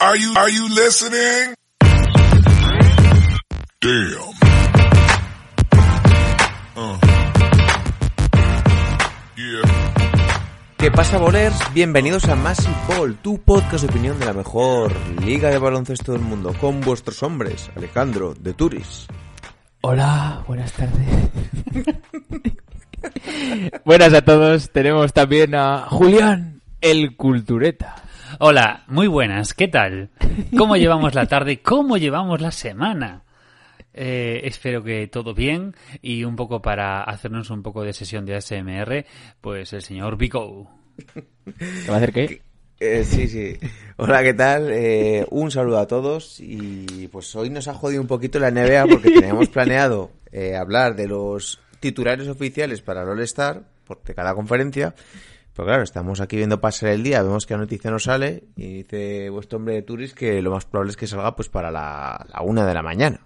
Are you are you listening? Damn. Uh. Yeah. ¿Qué pasa, bolers? Bienvenidos a Massive Ball, tu podcast de opinión de la mejor liga de baloncesto del mundo, con vuestros hombres, Alejandro, de Turis. Hola, buenas tardes. buenas a todos. Tenemos también a Julián, el cultureta. Hola, muy buenas, ¿qué tal? ¿Cómo llevamos la tarde? ¿Cómo llevamos la semana? Eh, espero que todo bien y un poco para hacernos un poco de sesión de ASMR, pues el señor Vico. ¿Te va a hacer qué? Eh, sí, sí. Hola, ¿qué tal? Eh, un saludo a todos y pues hoy nos ha jodido un poquito la NBA porque teníamos planeado eh, hablar de los titulares oficiales para el All-Star de cada conferencia. Pero claro, estamos aquí viendo pasar el día, vemos que la noticia no sale y dice vuestro hombre de Turis que lo más probable es que salga pues para la, la una de la mañana.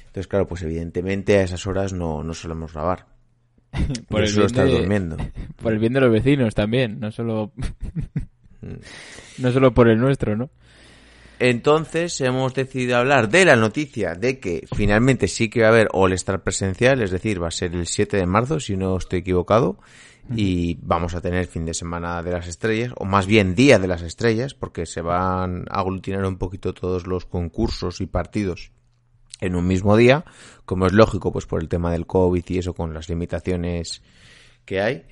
Entonces, claro, pues evidentemente a esas horas no, no solemos grabar. Por Yo el, bien estar de, durmiendo. por el bien de los vecinos también, no solo no solo por el nuestro, ¿no? Entonces hemos decidido hablar de la noticia de que finalmente sí que va a haber All-Star presencial, es decir, va a ser el 7 de marzo, si no estoy equivocado, y vamos a tener fin de semana de las estrellas, o más bien día de las estrellas, porque se van a aglutinar un poquito todos los concursos y partidos en un mismo día, como es lógico, pues por el tema del COVID y eso con las limitaciones que hay.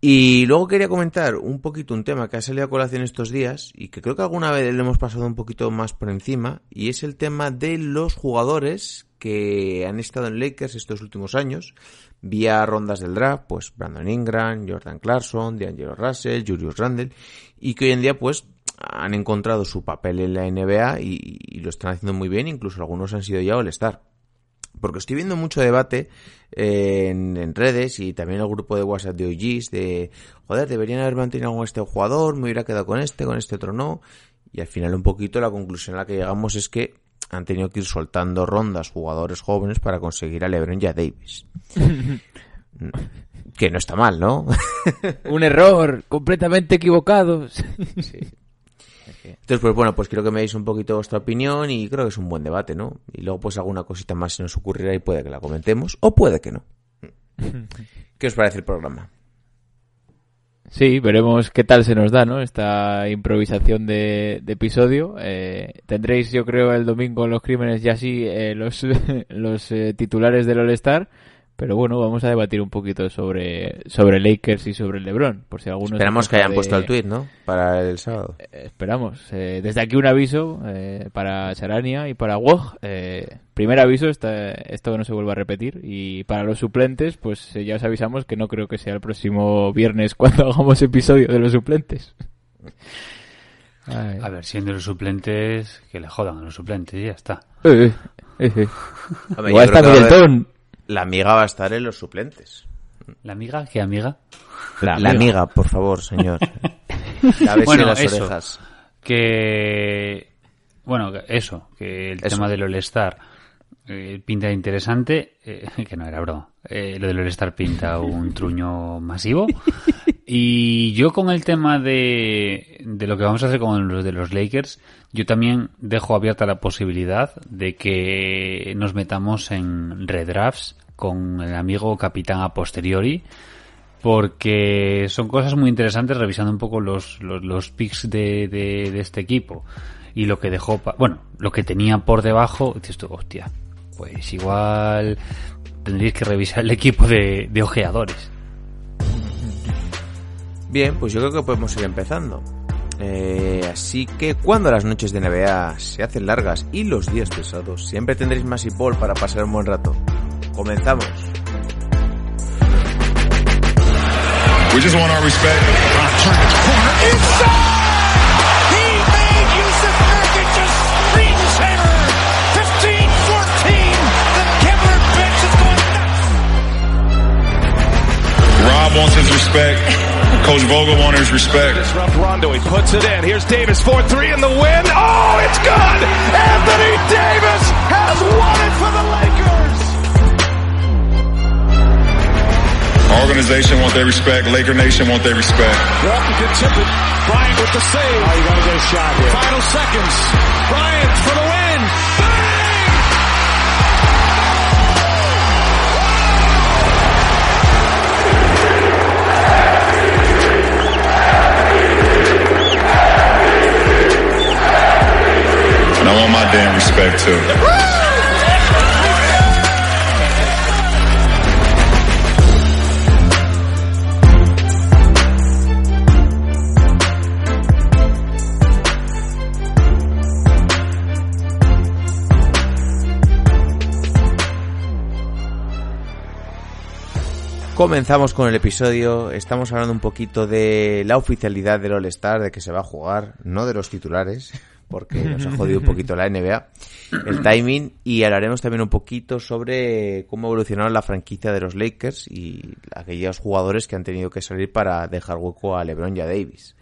Y luego quería comentar un poquito un tema que ha salido a colación estos días y que creo que alguna vez le hemos pasado un poquito más por encima y es el tema de los jugadores que han estado en Lakers estos últimos años vía rondas del draft, pues Brandon Ingram, Jordan Clarkson, D'Angelo Russell, Julius Randle y que hoy en día pues han encontrado su papel en la NBA y, lo están haciendo muy bien, incluso algunos han sido ya All-Star. Porque estoy viendo mucho debate eh, en, en, redes y también el grupo de WhatsApp de OGs de, joder, deberían haber mantenido con este jugador, me hubiera quedado con este, con este otro no. Y al final un poquito la conclusión a la que llegamos es que han tenido que ir soltando rondas jugadores jóvenes para conseguir a LeBron y a Davis. que no está mal, ¿no? Un error, completamente equivocado. sí. Entonces, pues bueno, pues quiero que me deis un poquito vuestra opinión y creo que es un buen debate, ¿no? Y luego pues alguna cosita más se nos ocurrirá y puede que la comentemos o puede que no. ¿Qué os parece el programa? Sí, veremos qué tal se nos da, ¿no? Esta improvisación de, episodio. Eh, tendréis, yo creo, el domingo los crímenes ya sí eh, los, los eh, titulares del All-Star. Pero bueno, vamos a debatir un poquito sobre, sobre Lakers y sobre LeBron, por si algunos... Esperamos que hayan de... puesto el tweet, ¿no? Para el sábado. Eh, esperamos. Eh, desde aquí un aviso eh, para Charania y para Woj. primer aviso, esta, esto no se vuelva a repetir. Y para los suplentes, pues ya os avisamos que no creo que sea el próximo viernes cuando hagamos episodio de los suplentes. Ay. A ver, siendo los suplentes, que le jodan a los suplentes y ya está. Eh, eh, eh. Hombre, Igual está Middleton. La amiga va a estar en los suplentes. ¿La amiga? ¿Qué amiga? La, la amiga. amiga, por favor, señor. bueno, las eso, orejas. Que. Bueno, eso, que el Eso. tema del All-Star eh, pinta interesante, eh, que no era broma. Eh, lo del All-Star pinta un truño masivo. Y yo con el tema de, de lo que vamos a hacer con los de los Lakers, yo también dejo abierta la posibilidad de que nos metamos en redrafts con el amigo capitán a posteriori, porque son cosas muy interesantes revisando un poco los, los, picks de, de, este equipo y lo que dejó, bueno, lo que tenía por debajo, dices tú, hostia, pues igual tendréis que revisar el equipo de, de ojeadores. Bien, pues yo creo que podemos ir empezando. Eh, así que cuando las noches de NBA se hacen largas y los días pesados, siempre tendréis más y para pasar un buen rato. Comenzamos. Rob wants his respect. Coach Vogel wanted his respect. Disrupt Rondo. He puts it in. Here's Davis 4-3 in the win. Oh, it's good! Anthony Davis has won it for the Lakers! Organization want their respect. Laker Nation want their respect. Walton can tip it. Bryant with the save. Oh, you gotta get a shot here. Final seconds. Bryant for the And I want my damn respect too. Comenzamos con el episodio. Estamos hablando un poquito de la oficialidad del All-Star, de que se va a jugar, no de los titulares, porque nos ha jodido un poquito la NBA, el timing, y hablaremos también un poquito sobre cómo evolucionaron la franquicia de los Lakers y aquellos jugadores que han tenido que salir para dejar hueco a LeBron y a Davis.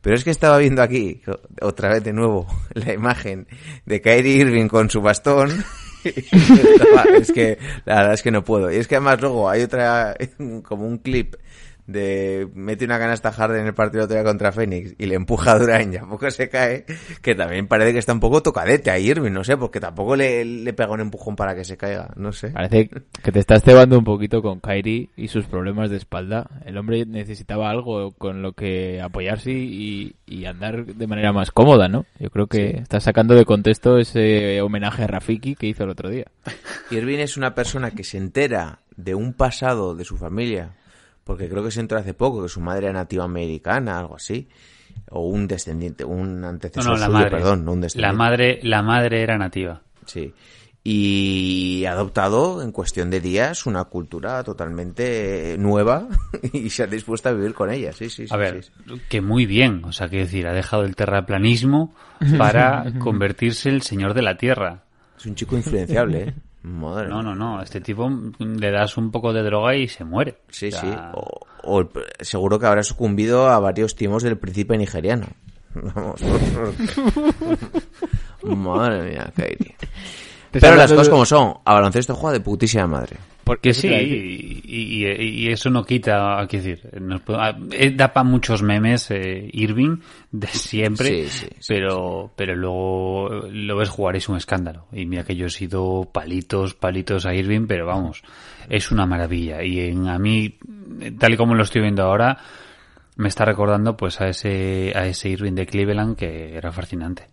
Pero es que estaba viendo aquí, otra vez de nuevo, la imagen de Kyrie Irving con su bastón. es que la verdad es que no puedo. Y es que además luego hay otra, como un clip de mete una canasta Harden en el partido otro día contra Phoenix y le empuja a Durant y a poco se cae, que también parece que está un poco tocadete a Irving, no sé, porque tampoco le, le pega un empujón para que se caiga, no sé. Parece que te estás cebando un poquito con Kyrie y sus problemas de espalda. El hombre necesitaba algo con lo que apoyarse y, y andar de manera más cómoda, ¿no? Yo creo que está sacando de contexto ese homenaje a Rafiki que hizo el otro día. Irving es una persona que se entera de un pasado de su familia, porque creo que se enteró hace poco que su madre era nativa americana, algo así, o un descendiente, un No, antecesor no, la suyo, madre. perdón, no un la descendiente. madre, la madre era nativa. Sí. Y ha adoptado en cuestión de días una cultura totalmente nueva y se ha dispuesto a vivir con ella. Sí, sí, sí. A ver, sí. que muy bien. O sea, quiero decir, ha dejado el terraplanismo para convertirse el señor de la tierra. Es un chico influenciable, ¿eh? Madre No, no, no. Este tipo le das un poco de droga y se muere. Sí, O sea, sí. O, seguro que habrá sucumbido a varios timos del príncipe nigeriano. Vamos. Madre mía, Kairi. Pero las cosas como son. A baloncesto juega de putísima madre. Porque sí, y, y- y eso no quita, quiero decir, nos puede- ah, eh, da para muchos memes eh, Irving de siempre, Sí, sí, sí, pero pero luego lo ves jugar es un escándalo. Y mira que yo he sido palitos, palitos a Irving, pero vamos, es una maravilla. Y en, a mí, tal y como lo estoy viendo ahora, me está recordando pues a ese, a ese Irving de Cleveland que era fascinante.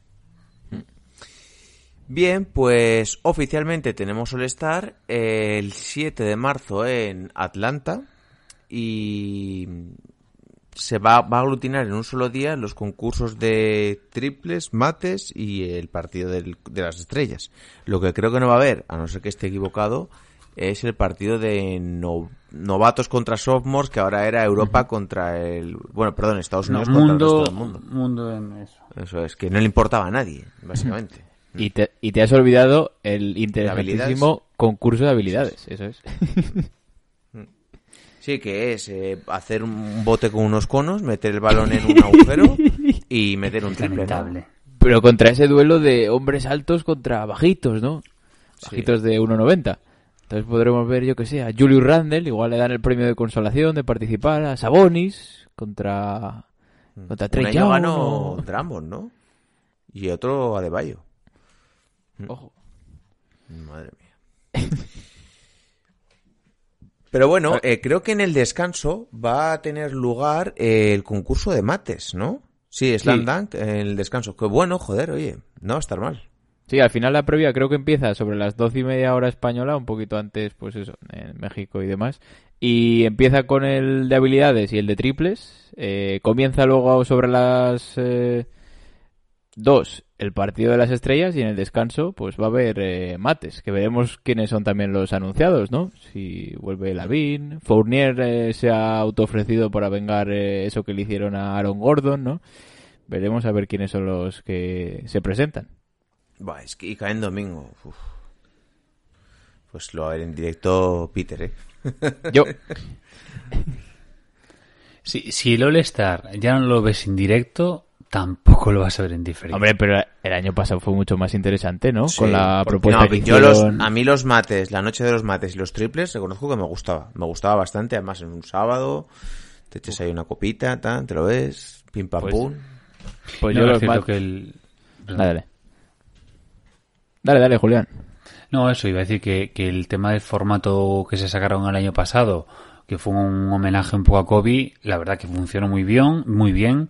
Bien, pues oficialmente tenemos All-Star el 7 de marzo en Atlanta y se va, va a aglutinar en un solo día los concursos de triples, mates y el partido del- de las estrellas. Lo que creo que no va a haber, a no ser que esté equivocado, es el partido de no- novatos contra sophomores, que ahora era Europa contra el... Bueno, perdón, Estados No, Unidos contra el resto del mundo. mundo en eso. Eso es, que no le importaba a nadie, básicamente. Y te, y te has olvidado el interesantísimo concurso de habilidades, eso es. Sí, que es eh, hacer un bote con unos conos, meter el balón en un agujero y meter un triple. Pero contra ese duelo de hombres altos contra bajitos, ¿no? Bajitos de 1,90. Entonces podremos ver, yo que sé, a Julius Randle, igual le dan el premio de consolación de participar, a Sabonis contra, contra Un Trey Young, ganó Drummond, ¿no? Y otro Adebayo. Ojo. Madre mía. Pero bueno, eh, creo que en el descanso va a tener lugar eh, el concurso de mates, ¿no? Sí, Slam Sí. Dunk en el descanso. Qué bueno, joder, oye, no va a estar mal. Sí, al final la previa creo que empieza sobre las doce y media hora española, un poquito antes, pues eso, en México y demás. Y empieza con el de habilidades y el de triples. Eh, comienza luego sobre las eh, dos el partido de las estrellas y en el descanso pues va a haber eh, mates, que veremos quiénes son también los anunciados, ¿no? Si vuelve Lavin, Fournier eh, se ha autoofrecido para vengar eh, eso que le hicieron a Aaron Gordon, ¿no? Veremos a ver quiénes son los que se presentan. Buah, es que y cae en domingo. uf. Pues lo va a ver en directo Peter, ¿eh? Yo, Si, si el All-Star ya no lo ves en directo, tampoco lo vas a ver en diferido. Hombre, pero el año pasado fue mucho más interesante, ¿no? Sí, Con la propuesta no, que yo los, a mí los mates, la noche de los mates y los triples, reconozco que me gustaba. Me gustaba bastante, además en un sábado, te echas ahí una copita, tal, te lo ves, pim pam Pues- pum. Pues No, yo es los cierto mat- que el... Dale, dale. Dale, dale, Julián. No, eso iba a decir que, que el tema del formato que se sacaron el año pasado, que fue un homenaje un poco a Kobe, la verdad que funcionó muy bien, muy bien,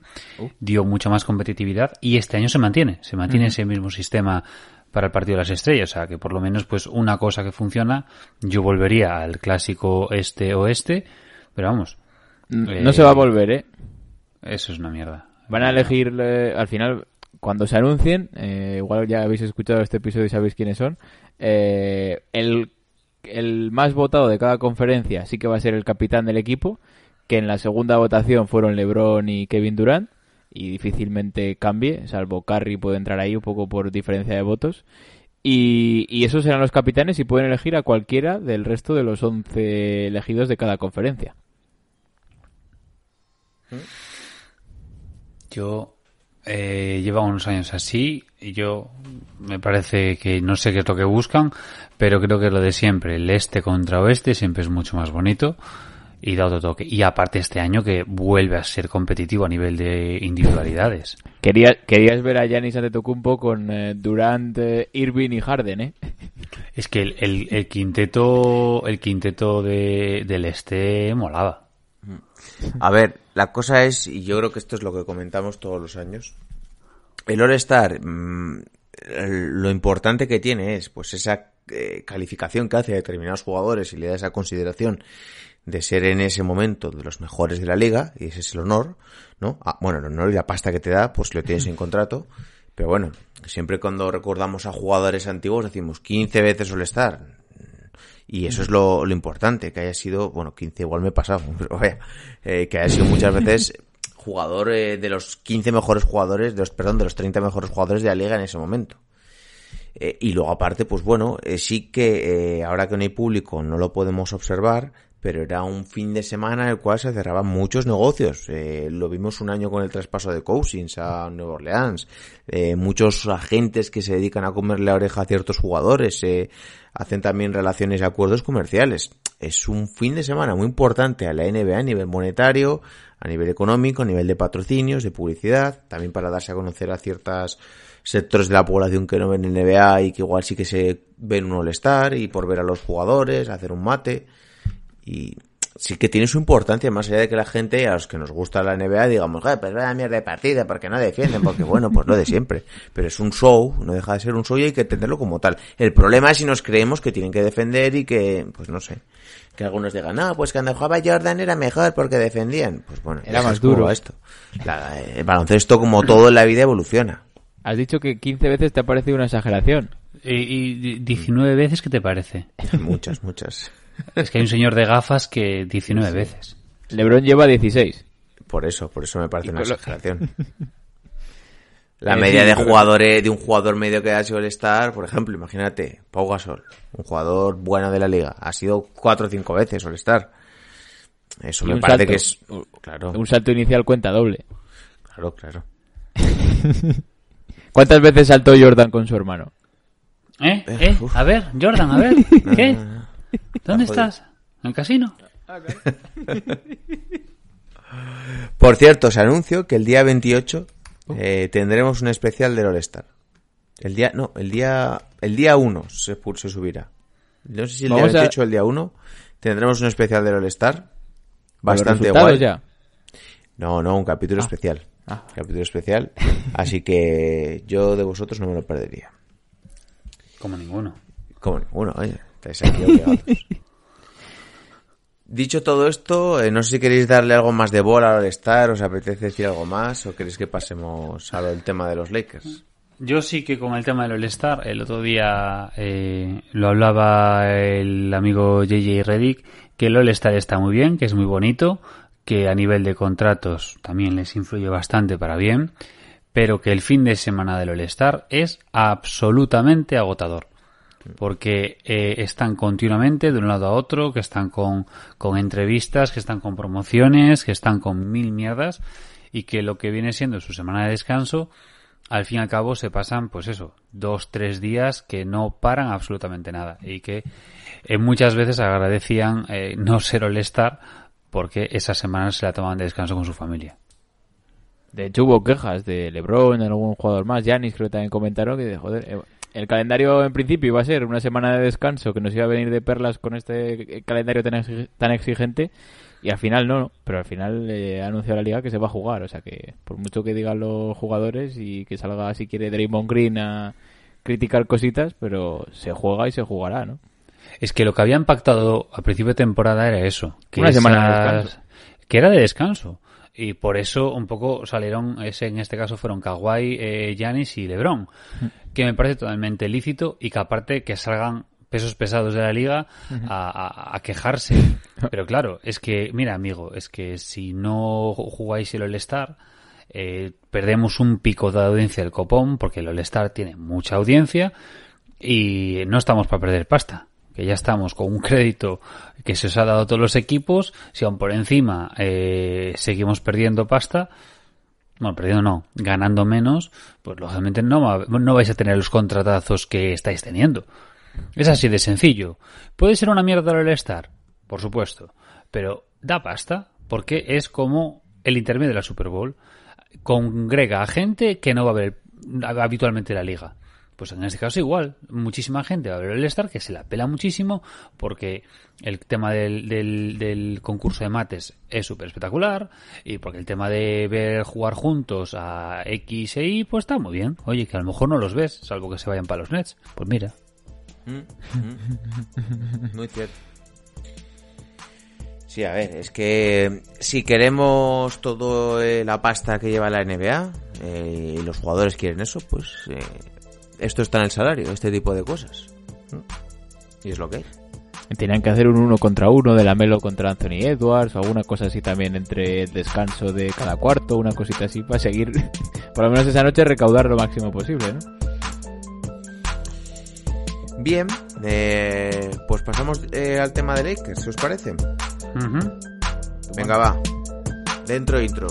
dio mucha más competitividad y este año se mantiene, se mantiene ese mismo sistema para el partido de las estrellas, o sea que por lo menos pues una cosa que funciona, yo volvería al clásico este-oeste, pero vamos, N- Eh, No se va a volver, ¿eh? eso es una mierda. Van a elegir, eh, al final, cuando se anuncien, eh, igual ya habéis escuchado este episodio y sabéis quiénes son, eh, el, el más votado de cada conferencia sí que va a ser el capitán del equipo, que en la segunda votación fueron LeBron y Kevin Durant, y difícilmente cambie, salvo Curry puede entrar ahí un poco por diferencia de votos. Y, esos serán los capitanes y pueden elegir a cualquiera del resto de los 11 elegidos de cada conferencia. Yo eh, llevo unos años así y yo me parece que no sé qué es lo que buscan, pero creo que es lo de siempre. El este contra oeste siempre es mucho más bonito y da otro toque. Y aparte este año que vuelve a ser competitivo a nivel de individualidades. Quería, querías ver a Giannis Antetokounmpo con eh, Durant, eh, Irving y Harden, ¿eh? Es que el, el- el quinteto, el quinteto de, del este molaba. A ver, la cosa es, y yo creo que esto es lo que comentamos todos los años, el All-Star, mm, lo importante que tiene es pues esa eh, calificación que hace a determinados jugadores y le da esa consideración de ser en ese momento de los mejores de la liga, y ese es el honor, ¿no? Ah, bueno, el honor y la pasta que te da, pues lo tienes en contrato, pero bueno, siempre cuando recordamos a jugadores antiguos decimos 15 veces All-Star, y eso es lo, lo importante, que haya sido, bueno, 15 igual me he pasado, pero vaya, eh, que haya sido muchas veces jugador eh, de los 15 mejores jugadores, de los, perdón, de los 30 mejores jugadores de la liga en ese momento. Eh, y luego aparte, pues bueno, eh, sí que eh, ahora que no hay público no lo podemos observar, pero era un fin de semana en el cual se cerraban muchos negocios. Lo vimos un año con el traspaso de Cousins a Nueva Orleans. Muchos agentes que se dedican a comerle la oreja a ciertos jugadores eh, hacen también relaciones y acuerdos comerciales. Es un fin de semana muy importante a la NBA a nivel monetario, a nivel económico, a nivel de patrocinios, de publicidad, también para darse a conocer a ciertos sectores de la población que no ven NBA y que igual sí que se ven un All-Star y por ver a los jugadores, hacer un mate y sí que tiene su importancia más allá de que la gente a los que nos gusta la NBA digamos "Eh, pues vaya mierda de partida porque no defienden porque bueno pues lo de siempre. Pero es un show no deja de ser un show y hay que entenderlo como tal. El problema es si nos creemos que tienen que defender y que pues no sé que algunos digan no pues cuando jugaba Jordan era mejor porque defendían pues bueno Era más duro. esto. La- el baloncesto como todo en la vida evoluciona. Has dicho que 15 veces te ha parecido una exageración. Y, y di- 19 veces, ¿qué te parece? muchas muchas Es que hay un señor de gafas que 19 veces. LeBron lleva 16. Por eso, por eso me parece una exageración. La Eh, media de jugadores, de un jugador medio que ha sido el Star, por ejemplo, imagínate, Pau Gasol, un jugador bueno de la liga, ha sido cuatro o cinco veces All Star. Eso Y me parece salto. que es, claro, Un salto inicial cuenta doble. claro, claro. ¿Cuántas veces saltó Jordan con su hermano? ¿Eh? ¿Eh? A ver, Jordan, a ver. ¿Qué? ¿Dónde Está estás? ¿En el casino? Por cierto, os anuncio que el día 28 eh, tendremos un especial del All Star. El día, no, el día, el día 1 se, subirá. No sé si el Vamos día 28 o el día 1 tendremos un especial del All Star. ¿Con los Bastante guay. ya? No, no, un capítulo especial. Capítulo especial. Así que yo de vosotros no me lo perdería. Como ninguno. Como ninguno, oye. Estáis aquí obligados. Dicho todo esto, eh, no sé si queréis darle algo más de bola al All-Star, os apetece decir algo más o queréis que pasemos al tema de los Lakers. Yo sí que con el tema del All-Star, el otro día eh, lo hablaba el amigo JJ Reddick, que el All-Star está muy bien, que es muy bonito, que a nivel de contratos también les influye bastante para bien, pero que el fin de semana del All-Star es absolutamente agotador. Porque eh, están continuamente de un lado a otro, que están con, con entrevistas, que están con promociones, que están con mil mierdas y que lo que viene siendo su semana de descanso, al fin y al cabo se pasan, pues eso, dos, tres días que no paran absolutamente nada y que eh, muchas veces agradecían eh, no ser All-Star porque esas semanas se la tomaban de descanso con su familia. De hecho, hubo quejas de LeBron, de algún jugador más. Yanis creo que también comentaron que, joder, eh, el calendario en principio iba a ser una semana de descanso que nos iba a venir de perlas con este calendario tan, exig- tan exigente y al final no, pero al final eh, ha anunciado la liga que se va a jugar, o sea que por mucho que digan los jugadores y que salga si quiere Draymond Green a criticar cositas, pero se juega y se jugará, ¿no? Es que lo que habían pactado a principio de temporada era eso. Que Una semana de esas- descanso. Que era de descanso. Y por eso un poco salieron, ese, en este caso fueron Kawhi, eh, Giannis y LeBron. Que me parece totalmente lícito y que aparte que salgan pesos pesados de la liga a, a- a quejarse. Pero claro, es que, mira amigo, es que si no jugáis el All-Star, eh, perdemos un pico de audiencia del copón porque el All-Star tiene mucha audiencia y no estamos para perder pasta. Que ya estamos con un crédito que se os ha dado a todos los equipos. Si aún por encima eh, seguimos perdiendo pasta, bueno, perdiendo no, ganando menos, pues lógicamente no, no vais a tener los contratazos que estáis teniendo. Es así de sencillo. ¿Puede ser una mierda el All-Star? Por supuesto. Pero da pasta porque es como el intermedio de la Super Bowl. Congrega a gente que no va a ver habitualmente la liga. Pues en este caso igual, muchísima gente va a ver el All-Star que se la pela muchísimo porque el tema del, del, del concurso de mates es súper espectacular y porque el tema de ver jugar juntos a X e Y pues está muy bien. Oye, que a lo mejor no los ves, salvo que se vayan para los Nets. Pues mira. Muy cierto. Sí, a ver, es que si queremos todo eh, la pasta que lleva la NBA eh, y los jugadores quieren eso, pues eh, esto está en el salario, este tipo de cosas. Y es lo que hay. Tenían que hacer un uno contra uno de la Melo contra Anthony Edwards o alguna cosa así también entre el descanso de cada cuarto, una cosita así para seguir, por lo menos esa noche recaudar lo máximo posible, ¿no? Bien, eh, pues pasamos eh, al tema de Lakers, ¿si os parece? Venga, va. Dentro intro.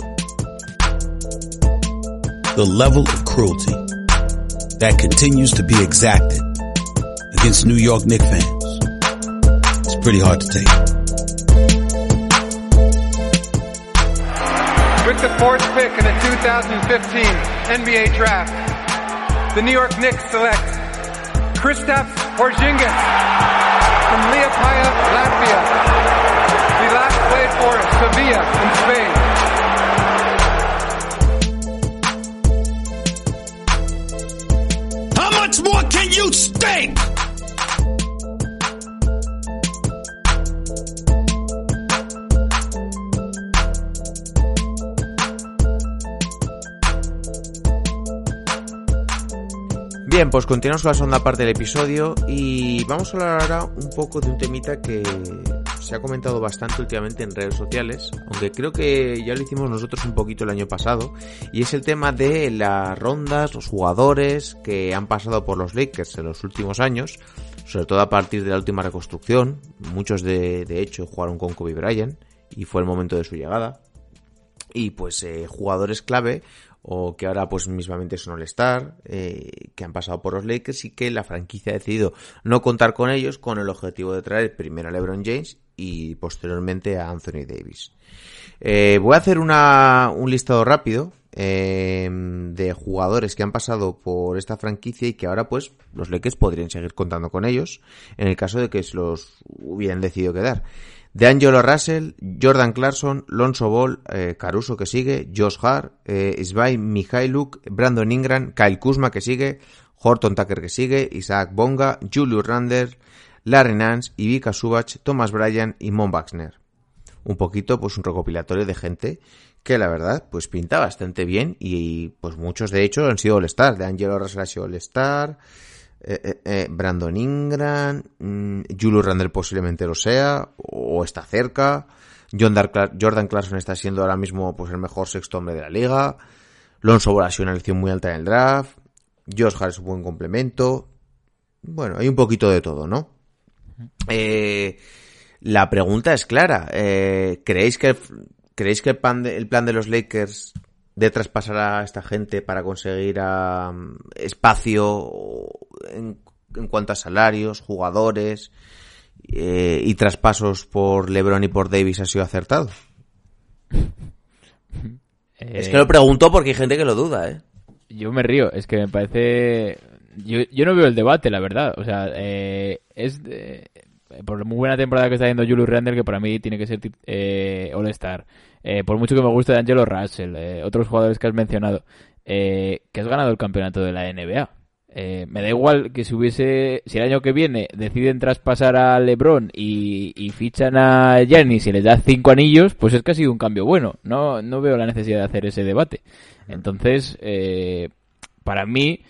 the level of cruelty that continues to be exacted against New York Knicks fans. It's pretty hard to take. With the fourth pick in the 2015 NBA Draft, the New York Knicks select Kristaps Porzingis from Liepaja, Latvia. He last played for Sevilla in Spain. Much more can you stink? Bien, pues continuamos con la segunda parte del episodio y vamos a hablar ahora un poco de un temita que se ha comentado bastante últimamente en redes sociales, aunque creo que ya lo hicimos nosotros un poquito el año pasado, y es el tema de las rondas, los jugadores que han pasado por los Lakers en los últimos años, sobre todo a partir de la última reconstrucción, muchos de, de hecho jugaron con Kobe Bryant y fue el momento de su llegada, y pues eh, jugadores clave o que ahora pues mismamente son All-Star, eh, que han pasado por los Lakers y que la franquicia ha decidido no contar con ellos con el objetivo de traer primero a LeBron James y posteriormente a Anthony Davis. Eh, voy a hacer una, un listado rápido eh, de jugadores que han pasado por esta franquicia y que ahora pues los Lakers podrían seguir contando con ellos en el caso de que se los hubieran decidido quedar. De Angelo Russell, Jordan Clarkson, Lonzo Ball, eh, Caruso que sigue, Josh Hart, eh, Svay Mihailuk, Brandon Ingram, Kyle Kuzma que sigue, Horton Tucker que sigue, Isaac Bonga, Julius Randle, Larry Nance, Ivica Subach, Thomas Bryan y Mon Wagner. Un poquito, pues un recopilatorio de gente que la verdad, pues pinta bastante bien y pues muchos de hecho han sido All-Star. De Angelo Russell ha sido All-Star, eh, eh, eh, Brandon Ingram, mm, Julius Randle posiblemente lo sea, o está cerca. Jordan Clarkson está siendo ahora mismo pues el mejor sexto hombre de la liga. Lonzo Ball ha sido una elección muy alta en el draft. Josh Hart es un buen complemento. Bueno, hay un poquito de todo, ¿no? Eh, la pregunta es clara. Eh, ¿Creéis que, ¿creéis que el, plan de, el plan de los Lakers de traspasar a esta gente para conseguir um, espacio en, en, cuanto a salarios, jugadores eh, y traspasos por LeBron y por Davis ha sido acertado? Es que lo pregunto porque hay gente que lo duda, ¿eh? Yo me río, es que me parece... Yo, yo no veo el debate, la verdad. O sea, eh, es... De... Por muy buena temporada que está haciendo Julius Randle, que para mí tiene que ser eh, All-Star. Eh, por mucho que me guste de Angelo Russell, eh, otros jugadores que has mencionado, eh, que has ganado el campeonato de la NBA. Eh, me da igual que si hubiese, si el año que viene deciden traspasar a LeBron y, y fichan a Giannis y les da cinco anillos, pues es que ha sido un cambio bueno. No, no veo la necesidad de hacer ese debate. Entonces, eh, para mí,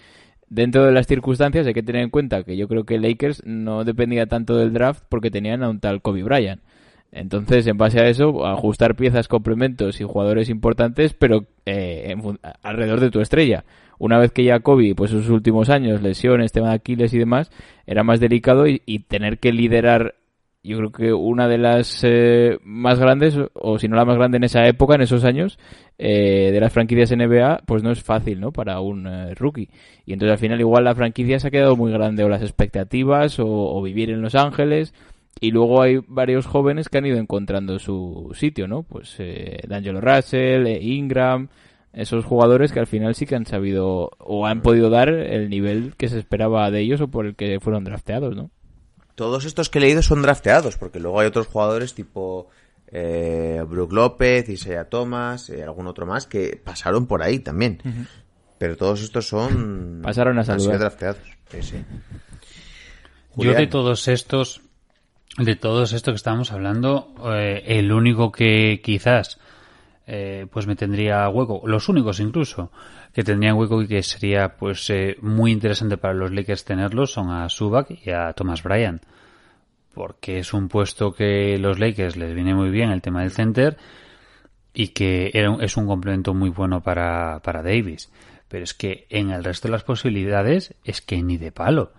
dentro de las circunstancias hay que tener en cuenta que yo creo que Lakers no dependía tanto del draft porque tenían a un tal Kobe Bryant. Entonces, en base a eso, ajustar piezas, complementos y jugadores importantes, pero eh, en, alrededor de tu estrella. Una vez que ya Kobe, pues sus últimos años, lesiones, tema de Aquiles y demás, era más delicado y, y tener que liderar, yo creo que una de las eh, más grandes, o si no la más grande en esa época, en esos años, eh, de las franquicias NBA, pues no es fácil, ¿no? Para un eh, rookie. Y entonces al final igual la franquicia se ha quedado muy grande, o las expectativas, o, o vivir en Los Ángeles y luego hay varios jóvenes que han ido encontrando su sitio, ¿no? Pues eh, D'Angelo Russell, eh, Ingram, esos jugadores que al final sí que han sabido o han podido dar el nivel que se esperaba de ellos o por el que fueron drafteados, ¿no? Todos estos que he leído son drafteados, porque luego hay otros jugadores tipo eh, Brook López, Isaiah Thomas, eh, algún otro más que pasaron por ahí también. Uh -huh. Pero todos estos son pasaron a saludar. drafteados. Sí, sí. Yo de todos estos de todos estos que estábamos hablando, eh, el único que quizás eh, pues me tendría hueco, los únicos incluso que tendrían hueco y que sería pues eh, muy interesante para los Lakers tenerlos son a Subak y a Thomas Bryan porque es un puesto que los Lakers les viene muy bien el tema del center y que es un complemento muy bueno para, para Davis. Pero es que en el resto de las posibilidades es que ni de palo.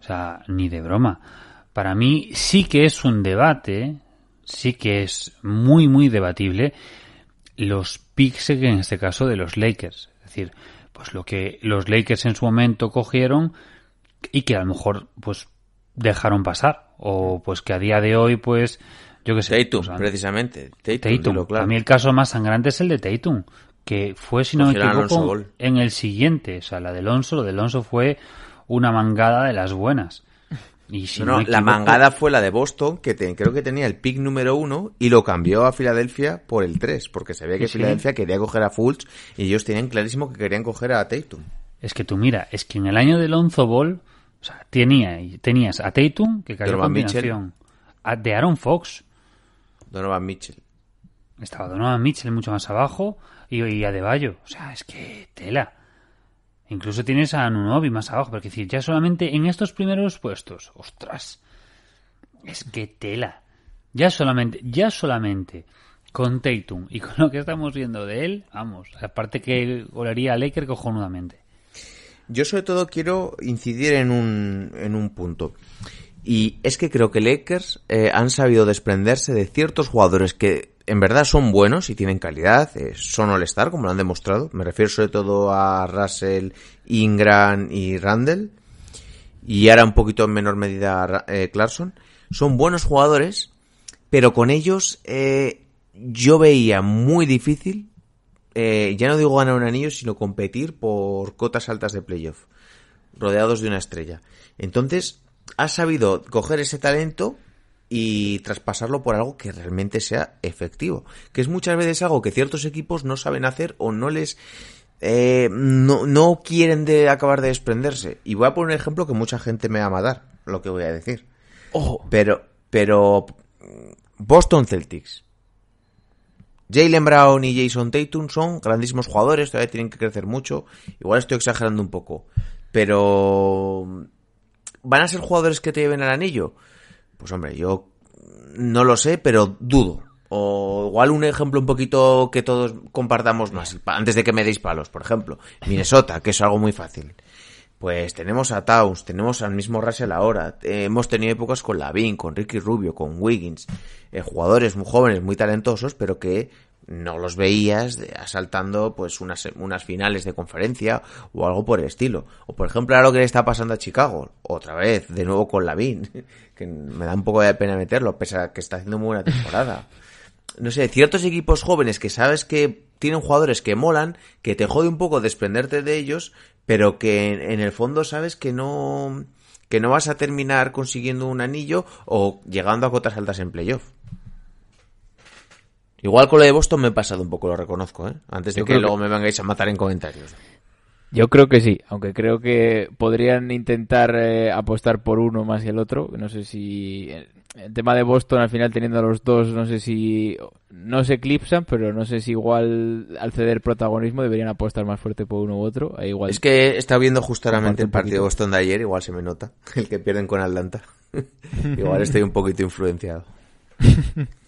O sea ni de broma. Para mí sí que es un debate, sí que es muy, muy debatible los picks en este caso de los Lakers. Decir, pues lo que los Lakers en su momento cogieron y que a lo mejor pues dejaron pasar. O pues que a día de hoy pues yo que sé. Tatum, pues, precisamente. Tatum. Tatum. Claro. A mí el caso más sangrante es el de Tatum. Que fue, si no me equivoco, en el siguiente. O sea, la de Alonso, lo de Alonso fue una mangada de las buenas. Y si no, no, no la mangada fue la de Boston, que te, creo que tenía el pick número uno y lo cambió a Filadelfia por el 3, porque se ve que sí, Filadelfia sí. quería coger a Fultz y ellos tenían clarísimo que querían coger a Tatum. Es que tú mira, es que en el año del Lonzo Ball, o sea, tenía, tenías a Tatum, que cayó Donovan combinación, a, de Aaron Fox. Donovan Mitchell. Estaba Donovan Mitchell mucho más abajo y, y a De Bayo. O sea, es que tela. Incluso tienes a Nunobi más abajo, porque decir, ya solamente en estos primeros puestos, ostras, es que tela. Ya solamente, ya solamente con Tatum y con lo que estamos viendo de él, vamos, aparte que olería a Laker cojonudamente. Yo sobre todo quiero incidir en un, en un punto. Y es que creo que Lakers eh, han sabido desprenderse de ciertos jugadores que en verdad son buenos y tienen calidad, eh, son all-star, como lo han demostrado. Me refiero sobre todo a Russell, Ingram y Randall. Y ahora un poquito en menor medida eh, Clarkson. Son buenos jugadores, pero con ellos eh, yo veía muy difícil, eh, ya no digo ganar un anillo, sino competir por cotas altas de playoff, rodeados de una estrella. Entonces, has sabido coger ese talento y traspasarlo por algo que realmente sea efectivo. Que es muchas veces algo que ciertos equipos no saben hacer o no les... Eh, no, no quieren de acabar de desprenderse. Y voy a poner un ejemplo que mucha gente me va a matar, lo que voy a decir. Ojo. Pero, pero... Boston Celtics. Jalen Brown y Jason Tatum son grandísimos jugadores, todavía tienen que crecer mucho. Igual estoy exagerando un poco. Pero... ¿Van a ser jugadores que te lleven al anillo? Pues hombre, yo no lo sé, pero dudo. O igual un ejemplo un poquito que todos compartamos más, antes de que me deis palos, por ejemplo. Minnesota, que es algo muy fácil. Pues tenemos a Towns, tenemos al mismo Russell ahora, eh, hemos tenido épocas con Lavin, con Ricky Rubio, con Wiggins, eh, jugadores muy jóvenes, muy talentosos, pero que no los veías asaltando pues unas, unas finales de conferencia o algo por el estilo. O por ejemplo ahora lo que le está pasando a Chicago, otra vez, de nuevo con Lavin, que me da un poco de pena meterlo, pese a que está haciendo muy buena temporada. No sé, ciertos equipos jóvenes que sabes que tienen jugadores que molan, que te jode un poco desprenderte de ellos, pero que en, en el fondo sabes que no que no vas a terminar consiguiendo un anillo o llegando a cotas altas en playoff. Igual con lo de Boston me he pasado un poco, lo reconozco, ¿eh? Antes de Yo que luego que- me vengáis a matar en comentarios. Yo creo que sí, aunque creo que podrían intentar eh, apostar por uno más que el otro. No sé si el, el tema de Boston al final teniendo a los dos, no sé si no se eclipsan, pero no sé si igual al ceder protagonismo deberían apostar más fuerte por uno u otro. E igual Es que estado viendo justamente el partido de. Boston de ayer, igual se me nota, el que pierden con Atlanta. igual estoy un poquito influenciado.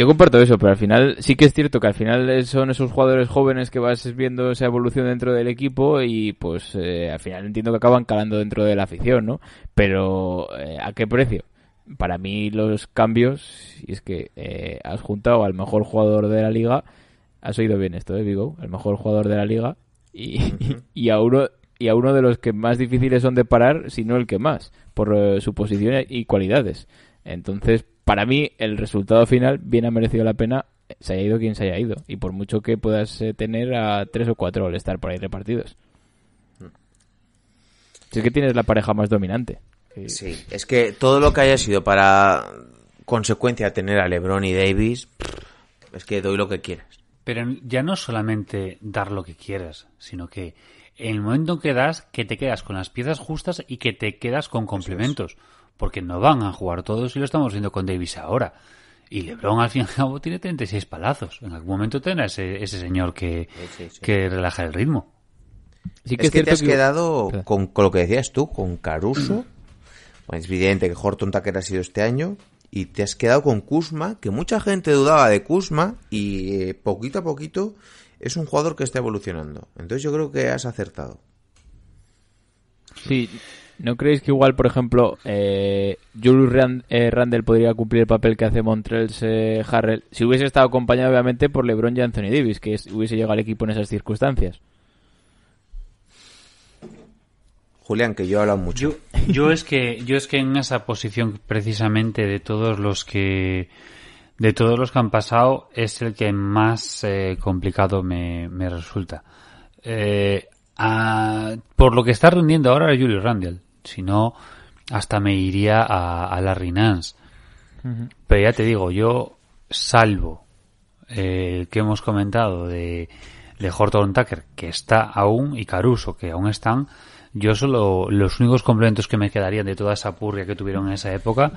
Yo comparto eso, pero al final sí que es cierto que al final son esos jugadores jóvenes que vas viendo esa evolución dentro del equipo y pues eh, al final entiendo que acaban calando dentro de la afición, ¿no? Pero eh, ¿a qué precio? Para mí los cambios, y es que eh, has juntado al mejor jugador de la liga, has oído bien esto, ¿eh, Vigo? El mejor jugador de la liga y, y a uno y a uno de los que más difíciles son de parar, si no el que más, por su posición y cualidades. Entonces, para mí, el resultado final bien ha merecido la pena, se haya ido quien se haya ido. Y por mucho que puedas eh, tener a tres o cuatro al estar por ahí repartidos. Si es que tienes la pareja más dominante. Sí, es que todo lo que haya sido para consecuencia tener a LeBron y Davis, es que doy lo que quieras. Pero ya no solamente dar lo que quieras, sino que en el momento que das, que te quedas con las piezas justas y que te quedas con complementos. Porque no van a jugar todos y lo estamos viendo con Davis ahora. Y LeBron al fin y al cabo tiene 36 palazos. En algún momento tendrá ese, ese señor que, Sí, sí. que relaja el ritmo. Sí es que, te has quedado con lo que decías tú, con Caruso. Bueno, es evidente que Horton Tucker ha sido este año. Y te has quedado con Kuzma, que mucha gente dudaba de Kuzma. Y eh, poquito a poquito es un jugador que está evolucionando. Entonces yo creo que has acertado. Sí, ¿no creéis que igual, por ejemplo, eh, Julius Rand- eh, Randle podría cumplir el papel que hace Montrells eh, Harrell si hubiese estado acompañado obviamente por LeBron y Anthony Davis, que es- hubiese llegado al equipo en esas circunstancias? Julián, que yo he hablado mucho. Yo, yo es que yo es que en esa posición precisamente de todos los que de todos los que han pasado es el que más eh, complicado me, me resulta. Eh, a- por lo que está rindiendo ahora Julius Randle, si no hasta me iría a, a Larry Nance. Pero ya te digo, yo salvo eh, el que hemos comentado de, de Horton Tucker, que está aún, y Caruso, que aún están, yo solo los únicos complementos que me quedarían de toda esa purria que tuvieron en esa época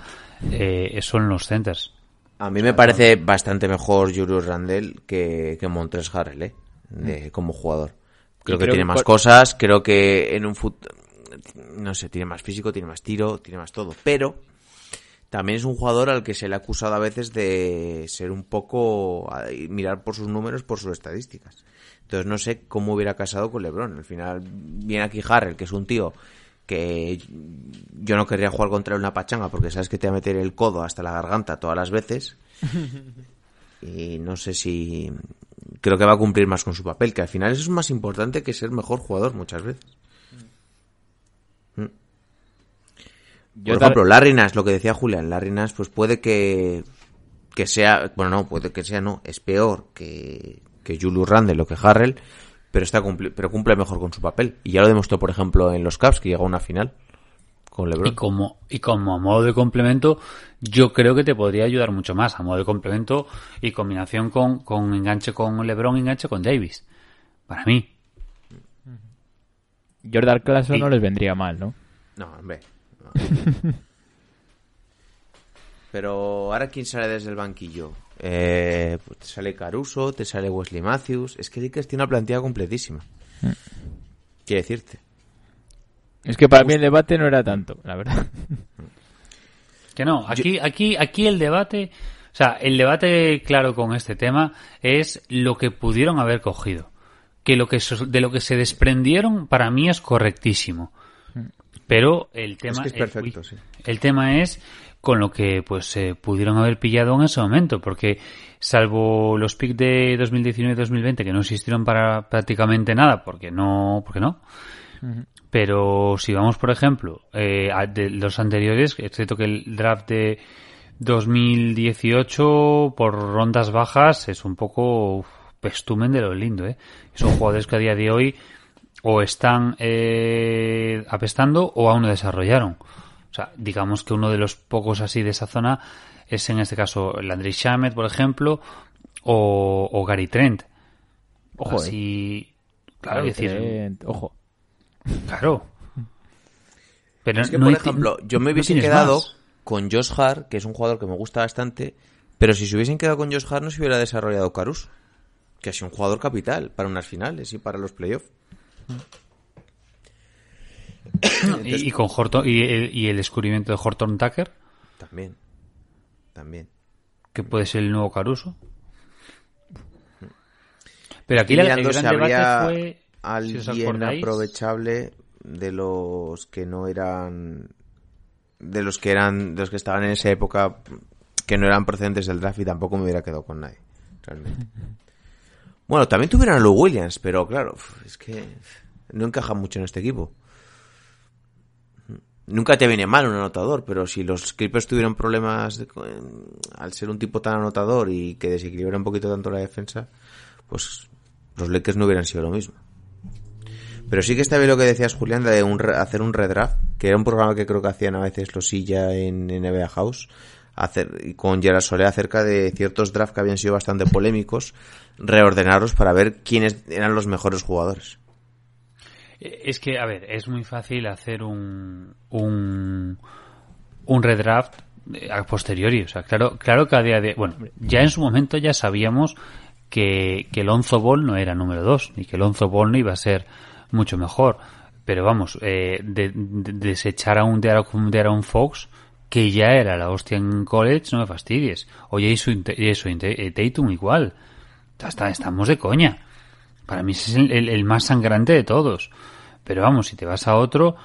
eh, son los centers. A mí me parece bastante mejor Julius Randle que, que Montres Harrell, ¿eh? De- como jugador. Creo que creo tiene que más cosas, creo que en un fut... No sé, tiene más físico, tiene más tiro, tiene más todo. Pero también es un jugador al que se le ha acusado a veces de ser un poco... mirar por sus números, por sus estadísticas. Entonces no sé cómo hubiera casado con LeBron. Al final viene aquí Harrell, que es un tío que yo no querría jugar contra él una pachanga porque sabes que te va a meter el codo hasta la garganta todas las veces. y no sé si creo que va a cumplir más con su papel, que al final eso es más importante que ser mejor jugador muchas veces. Mm. Yo Por tal- ejemplo, Larry Nash, lo que decía Julián, Larry Nash, pues puede que, que sea, bueno, no, puede que sea, no, es peor que, que Julius Randle o que Harrell, pero está cumpli- pero cumple mejor con su papel. Y ya lo demostró, por ejemplo, en los Cavs, que llegó a una final con LeBron. Y como, y como a modo de complemento, yo creo que te podría ayudar mucho más. A modo de complemento y combinación con, con enganche con LeBron, enganche con Davis. Para mí. Jordan Clarkson Y- no les vendría mal, ¿no? No, hombre. Pero ahora, ¿quién sale desde el banquillo? Eh, pues te sale Caruso, te sale Wesley Matthews. Es que Lakers tiene una plantilla completísima. Quiero decirte. Es que para mí el debate no era tanto, la verdad. Que no, aquí, aquí, aquí el debate, o sea, el debate claro con este tema es lo que pudieron haber cogido. que lo que de lo que se desprendieron para mí es correctísimo. Pero el tema que es perfecto, sí. el tema es con lo que pues se pudieron haber pillado en ese momento, porque salvo los picks de 2019 y 2020 que no existieron para prácticamente nada, porque no, porque no. Pero si vamos, por ejemplo, eh, a- de los anteriores, excepto que el draft de 2018 por rondas bajas es un poco uf, pestumen de lo lindo, ¿eh? Son jugadores que a día de hoy o están eh, apestando o aún no desarrollaron. O sea, digamos que uno de los pocos así de esa zona es en este caso el Andrei Shamet, por ejemplo, o, o Gary Trent. Ojo, eh. así, claro, Gary decir, Trent, Ojo. claro. Pero Es que, no por ejemplo, yo me hubiese quedado más. con Josh Hart, que es un jugador que me gusta bastante, pero si se hubiesen quedado con Josh Hart no se hubiera desarrollado Carus, que ha sido un jugador capital para unas finales y para los playoffs. y, y con Horton y el, y el descubrimiento de Horton Tucker, También, también. que puede ser el nuevo Caruso. Pero aquí la, el gran debate fue alguien aprovechable de los que no eran de los que eran de los que estaban en esa época que no eran procedentes del draft y tampoco me hubiera quedado con nadie realmente bueno también tuvieron a Lou Williams pero claro es que no encaja mucho en este equipo. Nunca te viene mal un anotador pero si los Clippers tuvieron problemas de- al ser un tipo tan anotador y que desequilibra un poquito tanto la defensa pues los Lakers no hubieran sido lo mismo. Pero sí que está bien lo que decías, Julián, de un hacer un redraft, que era un programa que creo que hacían a veces los Silla en NBA House, hacer, y con Gerard Solé acerca de ciertos drafts que habían sido bastante polémicos, reordenarlos para ver quiénes eran los mejores jugadores. Es que, a ver, es muy fácil hacer un, un, un redraft eh, a posteriori. O sea, claro, claro que a día de. Bueno, ya en su momento ya sabíamos que, que Lonzo Ball no era número 2, ni que Lonzo Ball no iba a ser mucho mejor. Pero vamos, eh, de, de- desechar a un Fox, que ya era la hostia en college, no me fastidies. O Jason, Jason Tatum igual. Hasta estamos de coña. Para mí ese es el, el- el más sangrante de todos. Pero vamos, si te vas a otro,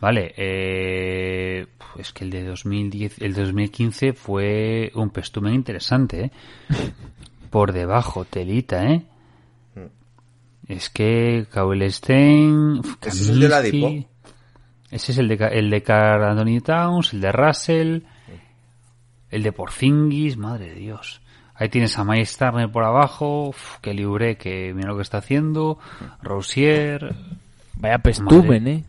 vale, eh, es que el de 2010, el de 2015 fue un pestumen interesante, ¿eh? Por debajo, telita, ¿eh? Es que Kawhi Stein, Ese es el de Oladipo. Ese es el de, el de Carl Anthony Towns, el de Russell, el de Porzingis, madre de Dios. Ahí tienes a Miles Turner por abajo, uf, que libre, que mira lo que está haciendo, Rosier, Vaya pestumen, Madre. eh.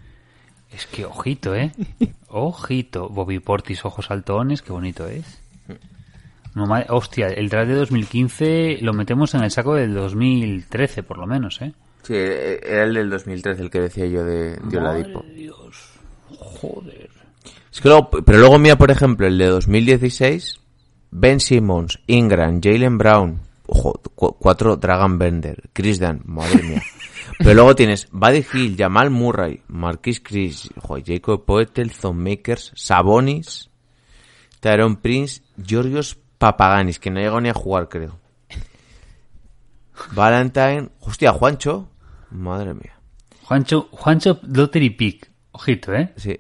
es que ojito, eh, ojito, Bobby Portis, ojos saltones, qué bonito es. No, hostia, el draft de 2015 lo metemos en el saco del 2013, por lo menos, eh. Sí, era el del 2013 el que decía yo de, de Oladipo. Dios, joder. Es que luego, pero luego mira, por ejemplo, el de 2016, Ben Simmons, Ingram, Jalen Brown, ojo, cu- cuatro Dragon Bender, Chris Dunn, madre mía. Pero luego tienes Buddy Hill, Jamal Murray, Marquis Chris, ojo, Jacob Poetel, Thon Makers, Sabonis, Tyrone Prince, Georgios Papaganis, que no llegó ni a jugar, creo. Valentine, hostia, Juancho, madre mía. Juancho, Juancho Lottery Pick, ojito, eh. Sí.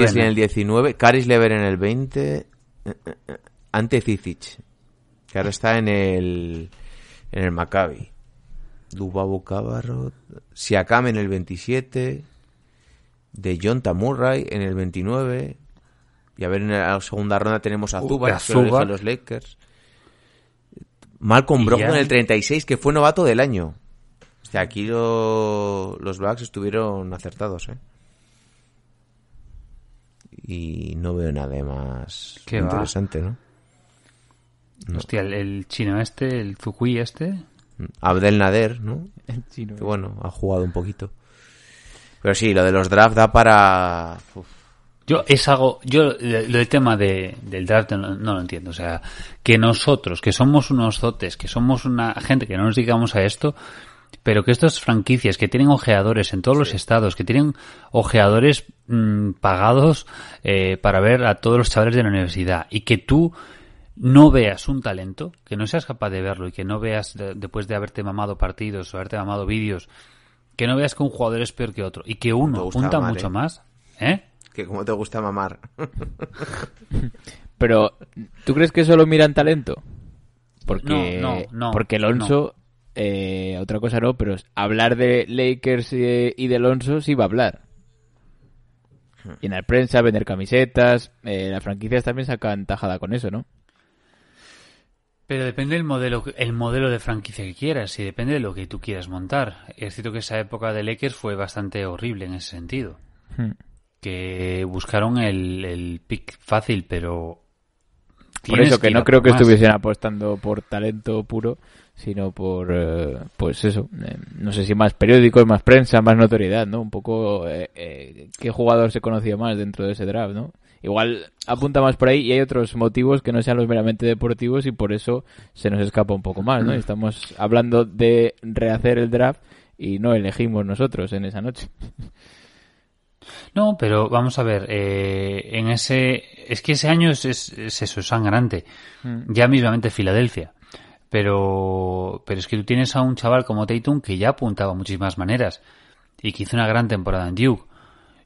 Beasley en el 19, Caris Lever en el 20, eh, eh, eh, ante Cizic, que ahora está en el en el Maccabi. Dubabo Cabarro, Siakam en el 27, de John Murray en el 29, y a ver en la segunda ronda tenemos a Zubac, que lo los Lakers. Malcolm Brogdon en el 36, que fue novato del año. O sea, aquí lo- los Bucks estuvieron acertados, ¿eh? Y no veo nada más ¿Qué va? interesante, ¿no? Hostia, el, el chino este, el Zukui este. Abdel Nader, ¿no? El chino. Que bueno, ha jugado un poquito. Pero sí, lo de los draft da para... uf, Yo es algo, yo lo del tema de, del draft no, no lo entiendo. O sea, que nosotros, que somos unos zotes, que somos una gente que no nos dedicamos a esto, pero que estas franquicias que tienen ojeadores en todos los estados, que tienen ojeadores mm, pagados eh, para ver a todos los chavales de la universidad y que tú no veas un talento, que no seas capaz de verlo y que no veas de- después de haberte mamado partidos o haberte mamado vídeos, que no veas que un jugador es peor que otro y que uno gusta punta mamar, mucho ¿eh? más, ¿eh? Que como te gusta mamar. Pero, ¿tú crees que solo miran talento? Porque, No, no, no, porque Alonso, eh, otra cosa no, pero hablar de Lakers y, y de Alonso sí va a hablar. Llenar prensa, vender camisetas, eh, las franquicias también sacan tajada con eso, ¿no? Pero depende del modelo, el modelo de franquicia que quieras y depende de lo que tú quieras montar. Es cierto que esa época de Lakers fue bastante horrible en ese sentido. Hmm. Que buscaron el, el pick fácil, pero... Por eso que no creo que más. estuviesen apostando por talento puro, sino por, eh, pues eso, eh, no sé si más periódicos, más prensa, más notoriedad, ¿no? Un poco eh, eh, qué jugador se conocía más dentro de ese draft, ¿no? Igual apunta más por ahí y hay otros motivos que no sean los meramente deportivos y por eso se nos escapa un poco más, ¿no? Y Estamos hablando de rehacer el draft y no elegimos nosotros en esa noche. No, pero vamos a ver, eh, en ese, es que ese año es, es, es eso, es sangrante. Ya mismamente Filadelfia. Pero, pero es que tú tienes a un chaval como Tatum que ya apuntaba muchísimas maneras y que hizo una gran temporada en Duke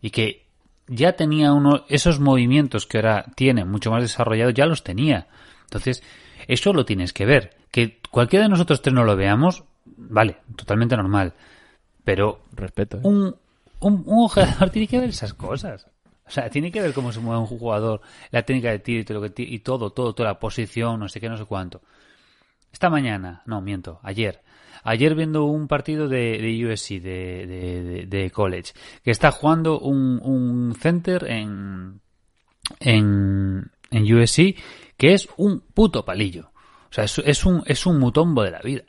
y que ya tenía uno, esos movimientos que ahora tiene mucho más desarrollados, ya los tenía. Entonces, eso lo tienes que ver. Que cualquiera de nosotros tres no lo veamos, vale, totalmente normal. Pero Respeto. ¿eh? un, un, jugador tiene que ver esas cosas. O sea, tiene que ver cómo se mueve un jugador, la técnica de tiro y todo, y todo, todo, toda la posición, no sé qué, no sé cuánto. Esta mañana, no, miento, ayer. Ayer viendo un partido de, de USC, de, de, de- de college, que está jugando un, un center en, en, en USC que es un puto palillo. O sea, es, es un, es un mutombo de la vida.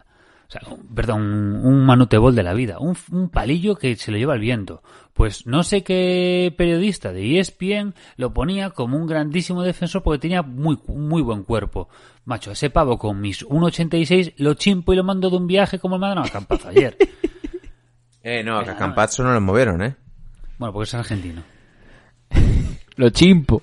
O sea, un- perdón, un, un manutebol de la vida. Un, un palillo que se lo lleva el viento. Pues no sé qué periodista de ESPN lo ponía como un grandísimo defensor porque tenía muy, muy buen cuerpo. Macho, ese pavo con mis 1,86 lo chimpo y lo mando de un viaje como el mandaron a Campazo ayer. Eh, no, a Campazzo no lo movieron, ¿eh? Bueno, porque es argentino. Lo chimpo.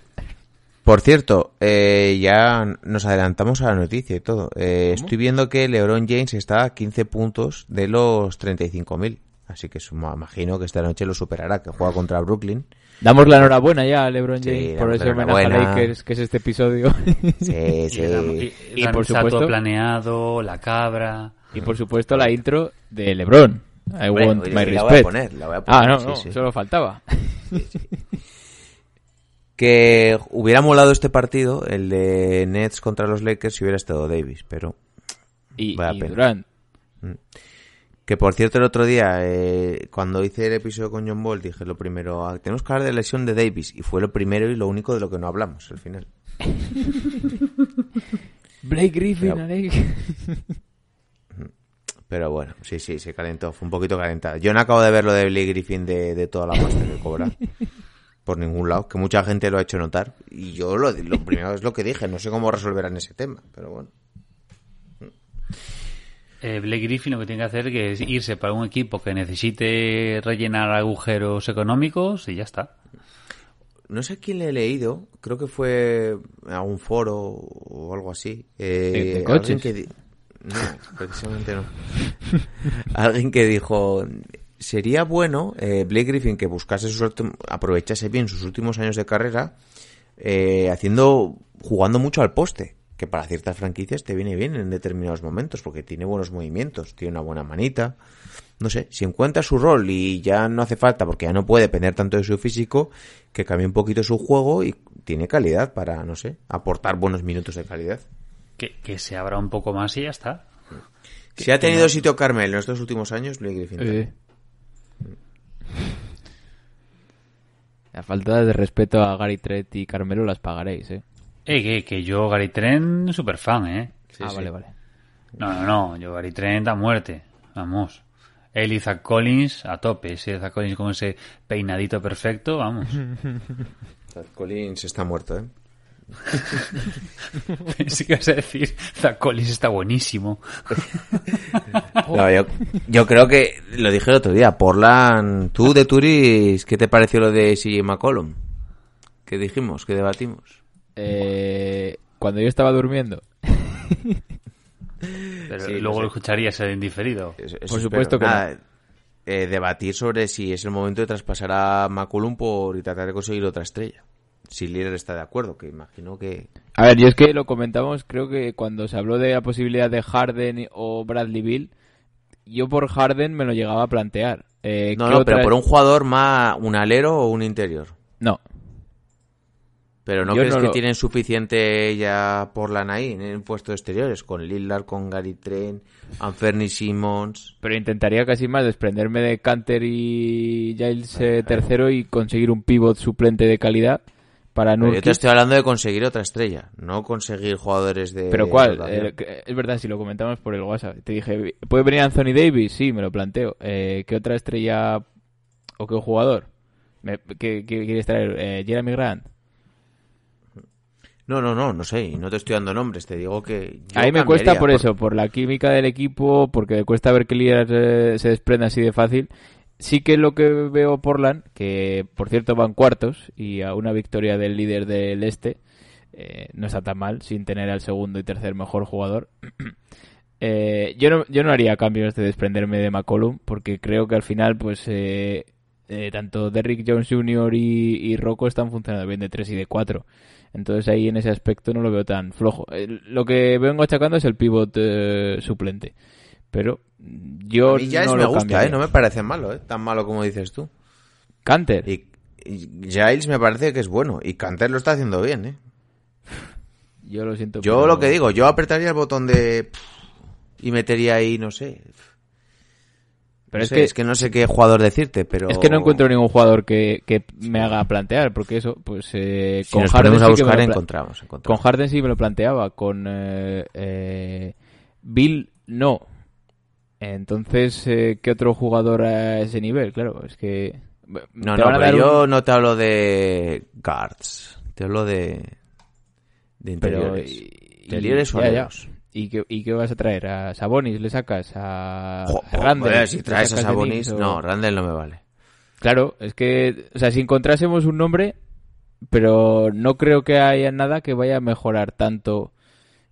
Por cierto, eh, ya nos adelantamos a la noticia y todo. Eh, estoy viendo que LeBron James está a 15 puntos de los 35.000. Así que suma- imagino que esta noche lo superará, que juega contra Brooklyn. Damos la enhorabuena ya a LeBron Sí, James por ese homenaje a. Lakers, que es este episodio. Sí, sí. Y, por supuesto- planeado, la cabra. y por supuesto la intro de LeBron. I Hombre, want my la voy a poner, la voy a poner, ah, no, sí, no, sí. solo faltaba. Que hubiera molado este partido, el de Nets contra los Lakers, si hubiera estado Davis, pero Y. Durant. Que por cierto, el otro día, eh, cuando hice el episodio con John Ball, dije lo primero, ah, tenemos que hablar de la lesión de Davis. Y fue lo primero y lo único de lo que no hablamos al final. Blake Griffin, Pero- Alec. Pero bueno, sí, sí, se calentó, fue un poquito calentado. Yo no acabo de ver lo de Blake Griffin de, de toda la pasta que cobra. Por ningún lado, que mucha gente lo ha hecho notar. Y yo lo, lo primero es lo que dije, no sé cómo resolverán ese tema, pero bueno. Eh, Blake Griffin lo que tiene que hacer que es irse para un equipo que necesite rellenar agujeros económicos y ya está. No sé a quién le he leído, creo que fue a un foro o algo así. Eh, ¿De- coches? que di- No, precisamente no. alguien que dijo, sería bueno eh, Blake Griffin que buscase sus aprovechase bien sus últimos años de carrera eh, haciendo, jugando mucho al poste, que para ciertas franquicias te viene bien en determinados momentos porque tiene buenos movimientos, tiene una buena manita. No sé, si encuentra su rol y ya no hace falta porque ya no puede depender tanto de su físico, que cambie un poquito su juego y tiene calidad para, no sé, aportar buenos minutos de calidad. Que, que se abra un poco más y ya está. Si ha tenido sitio Carmel en estos últimos años, Blake Griffin. Eh. La falta de respeto a Gary Trent y Carmelo las pagaréis, eh. Eh, que, que yo Gary Trent super fan, ¿eh? Sí, ah, sí. vale, vale. No, no, no, yo Gary Trent a muerte. Vamos. Él y Zach Collins a tope. Ese Zach Collins con ese peinadito perfecto, vamos. Zach Collins está muerto, ¿eh? Pensé que ibas a decir, Zach Collins está buenísimo. No, yo, yo creo que lo dije el otro día. Portland, tú de Turis, ¿qué te pareció lo de CJ McCollum? ¿Qué dijimos? ¿Qué debatimos? Eh, cuando yo estaba durmiendo. Pero Sí, luego no sé. lo escucharías en diferido. Eso- eso Por espero. supuesto que Nada, eh, debatir sobre si es el momento de traspasar a McCollum por y tratar de conseguir otra estrella. Si Lillard está de acuerdo, que imagino que... A ver, yo es que lo comentamos, creo que cuando se habló de la posibilidad de Harden o Bradley Bill, yo por Harden me lo llegaba a plantear. Eh, No, ¿qué no, pero por un jugador más un alero o un interior. No, Pero ¿no Yo crees no que lo- tienen suficiente ya por la ahí en el puesto de exteriores? Con Lillard, con Gary Trent, Anferni Simmons... pero intentaría casi más desprenderme de Canter y Giles eh, tercero y conseguir un pivot suplente de calidad para yo te estoy hablando de conseguir otra estrella, no conseguir jugadores de... Pero ¿cuál? Eh, es verdad, si lo comentamos por el WhatsApp. Te dije, ¿puede venir Anthony Davis? Sí, me lo planteo. Eh, ¿Qué otra estrella o qué jugador? Me- ¿Qué, qué quieres traer? Eh, ¿Jeremy Grant? No, no, no, no sé, y no te estoy dando nombres, te digo que... yo A mí me cuesta por por- eso, por la química del equipo, porque cuesta ver que eh, se desprenda así de fácil. Sí que lo que veo Portland, que por cierto van cuartos y a una victoria del líder del este, eh, no está tan mal, sin tener al segundo y tercer mejor jugador. Eh, yo, no, yo no haría cambios de desprenderme de McCollum, porque creo que al final, pues, eh, eh, tanto Derrick Jones Jr. y, y Rocco están funcionando bien de 3 y de 4. Entonces ahí en ese aspecto no lo veo tan flojo. Eh, lo que vengo achacando es el pivot eh, suplente. Pero yo mí ya no me lo gusta, cambiaría. ¿eh? No me parece malo, ¿eh? Tan malo como dices tú. Canter. Y, y Giles me parece que es bueno. Y Canter lo está haciendo bien, ¿eh? Yo lo siento. Yo pero- lo que digo, yo apretaría el botón de... Y metería ahí, no sé... Pero no es, sé, que, es que no sé qué jugador decirte, pero... es que no encuentro ningún jugador que, que me haga plantear, porque eso, pues eh, Si con nos Harden ponemos a sí buscar, encontramos, Con. Harden sí me lo planteaba, con eh, eh, Bill no. Entonces, eh, ¿qué otro jugador a ese nivel? Claro, es que... No, no, pero yo un- no te hablo de guards. Te hablo de... De Pero, interiores. y- interiores o ya. ¿Y qué, ¿Y qué vas a traer? ¿A Sabonis le sacas? ¿A, Jo, a Randle? joder, si ¿Le traes a Sabonis... Knicks o- No, Randall no me vale. Claro, es que, o sea, si encontrásemos un nombre, pero no creo que haya nada que vaya a mejorar tanto.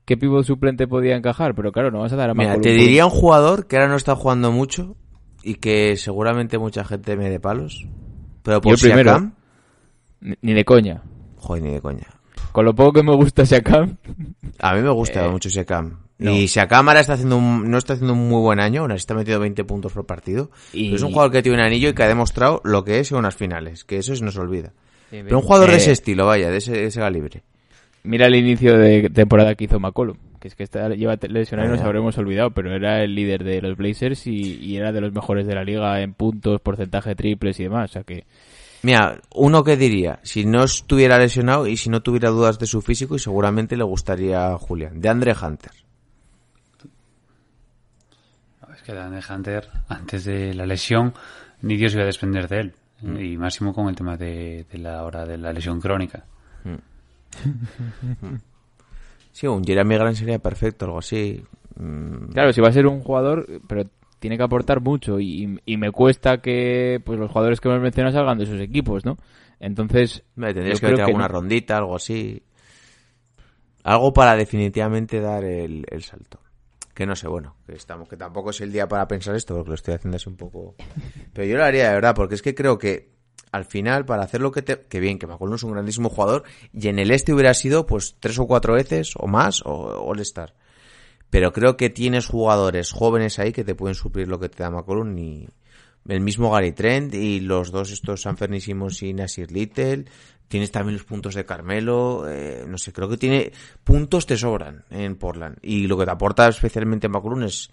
¿Qué pivot suplente podía encajar? Pero claro, no vas a dar a Mira, te diría un jugador que ahora no está jugando mucho y que seguramente mucha gente me dé palos. Pero Yo por el primero. Siakam... Ni, de coña. Joder, ni de coña. Con lo poco que me gusta Siakam, A mí me gusta Eh, mucho Siakam. no. Y Siakam ahora está haciendo un, no está haciendo un muy buen año, ahora está metiendo 20 puntos por partido. Y- Pero es un jugador que tiene un anillo y que ha demostrado lo que es en unas finales, que eso se nos olvida. Pero un jugador Eh, de ese estilo, vaya, de ese, de ese calibre. Mira el inicio de temporada que hizo McCollum, que es que está, lleva lesionado y nos Ah. habremos olvidado, pero era el líder de los Blazers y, y era de los mejores de la liga en puntos, porcentaje de triples y demás, o sea que... Mira, uno que diría, si no estuviera lesionado y si no tuviera dudas de su físico, y seguramente le gustaría a Julián, de Andre Hunter. Es que Dan Hunter, antes de la lesión, ni Dios iba a desprender de él. Mm. Y máximo con el tema de, de la hora de la lesión crónica. Sí, un Jeremy Grant sería perfecto, algo así. Mm, Claro, si va a ser un jugador, pero tiene que aportar mucho y, y me cuesta que pues los jugadores que me mencionas salgan de sus equipos, ¿no? Entonces, Me tendrías que meter alguna no. rondita, algo así. Algo para definitivamente dar el, el salto. Que no sé, bueno, que estamos, que tampoco es el día para pensar esto, porque lo estoy haciendo así un poco. Pero yo lo haría de verdad, porque es que creo que al final, para hacer lo que te. Que bien, que McCollum es un grandísimo jugador, y en el este hubiera sido, pues, tres o cuatro veces o más, o All-Star. Pero creo que tienes jugadores jóvenes ahí que te pueden suplir lo que te da McCollum y el mismo Gary Trent y los dos estos Sanferni Simmons y Nasir Little. Tienes también los puntos de Carmelo. eh, no sé, creo que tiene puntos te sobran en Portland. Y lo que te aporta especialmente McCollum es,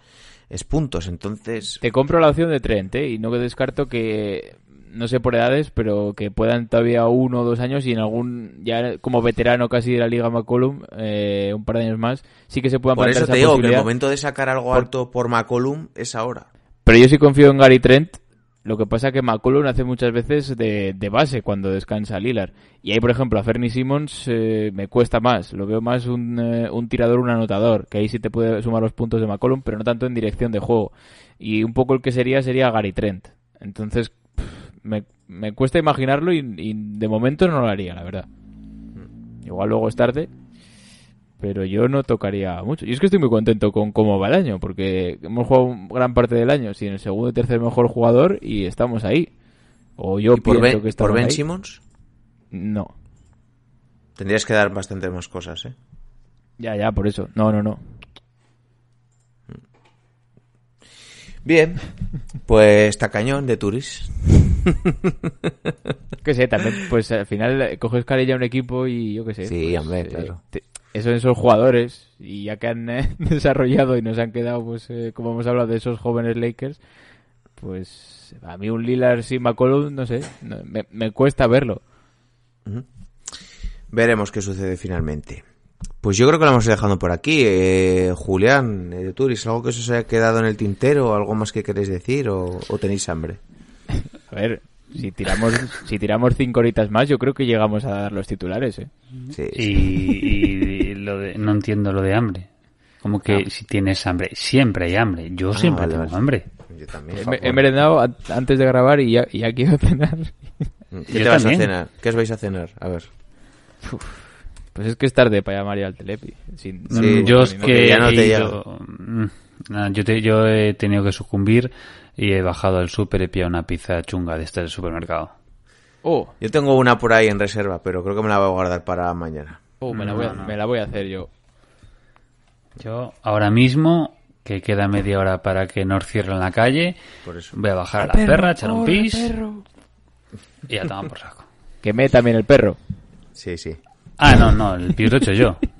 es puntos. Entonces, te compro la opción de Trent, ¿eh? Y no descarto que, no sé por edades, pero que puedan todavía uno o dos años y en algún, ya como veterano casi de la Liga McCollum, eh, un par de años más, sí que se puedan por eso esa te digo que el momento de sacar algo Por- alto por McCollum es ahora. Pero yo sí confío en Gary Trent. Lo que pasa que McCollum hace muchas veces de, de base cuando descansa Lillard. Y ahí, por ejemplo, a Fernie Simmons eh, me cuesta más. Lo veo más un, eh, un tirador, un anotador. Que ahí sí te puede sumar los puntos de McCollum, pero no tanto en dirección de juego. Y un poco el que sería sería Gary Trent. Entonces, me, me cuesta imaginarlo y, y de momento no lo haría, la verdad. Igual luego es tarde. pero yo no tocaría mucho. Y es que estoy muy contento con cómo va el año, porque hemos jugado gran parte del año sin el segundo y tercer mejor jugador y estamos ahí. O yo ¿Y por pienso Ben, que estamos por Ben ahí. Simmons? No. Tendrías que dar bastante más cosas, ¿eh? Ya, ya, por eso. No, no, no. Bien, pues está cañón de Turis. Que sé, también, pues al final eh, coges carilla a un equipo y yo qué sé. Sí, pues, hombre, eh, claro. te- esos, esos jugadores, y ya que han eh, desarrollado y nos han quedado, pues eh, como hemos hablado de esos jóvenes Lakers, pues a mí un Lillard sin McCollum, no sé, no- me, me cuesta verlo. Veremos qué sucede finalmente. Pues yo creo que lo ir dejando por aquí. Eh, Julián, de Turis, ¿algo que os haya quedado en el tintero? ¿Algo más que queréis decir? ¿O, o tenéis hambre? A ver, si tiramos, si tiramos cinco horitas más, yo creo que llegamos a dar los titulares, ¿eh? Sí, Y, sí. y lo de, no entiendo lo de hambre. Como que si tienes hambre, siempre hay hambre. Yo Ah, siempre vale, tengo vale. hambre. Yo también. He, he merendado an- antes de grabar y ya, y ya quiero cenar. ¿Qué Yo te vas también. a cenar? ¿Qué os vais a cenar? A ver. Pues es que es tarde para llamar ya al Telepi. Sin, Sí, Mm, yo es que ya no te he llega. ido- mm, yo, te- yo he tenido que sucumbir y he bajado al súper y he pillado una pizza chunga de este del supermercado. Oh, Yo tengo una por ahí en reserva, pero creo que me la voy a guardar para mañana. oh, me, la voy a, No, me la voy a hacer yo. Yo ahora mismo, que queda media hora para que nos cierren la calle, Por eso. voy a bajar a la perra, echar un pis y a tomar por saco. Quemé también el perro. Sí, sí. Ah, no, no, el pis lo he hecho yo.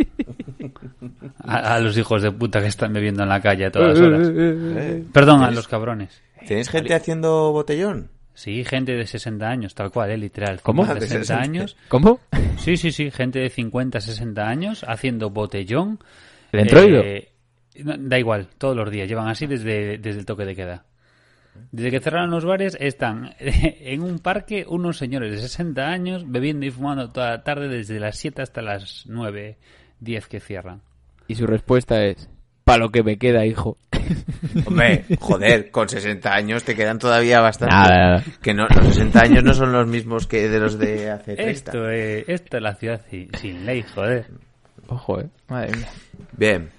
A, a los hijos de puta que están bebiendo en la calle a todas horas. Eh, Perdón, a los cabrones. ¿Tenéis gente haciendo botellón? Sí, gente de 60 años, tal cual, eh, literal. ¿Cómo? 50, De 60 60. años. ¿Cómo? Sí, sí, sí, gente de 50, 60 años haciendo botellón. ¿El entroido? Eh, da igual, todos los días. Llevan así desde, desde el toque de queda. Desde que cerraron los bares están en un parque unos señores de 60 años bebiendo y fumando toda la tarde desde las 7 hasta las 9, 10 que cierran. Y su respuesta es, pa' lo que me queda, hijo. Hombre, joder, con 60 años te quedan todavía bastante. Nada. Que no, los 60 años no son los mismos que de los de hace 30. Esto, eh, esto es la ciudad sin, sin ley, joder. Ojo, eh. Madre mía. Bien.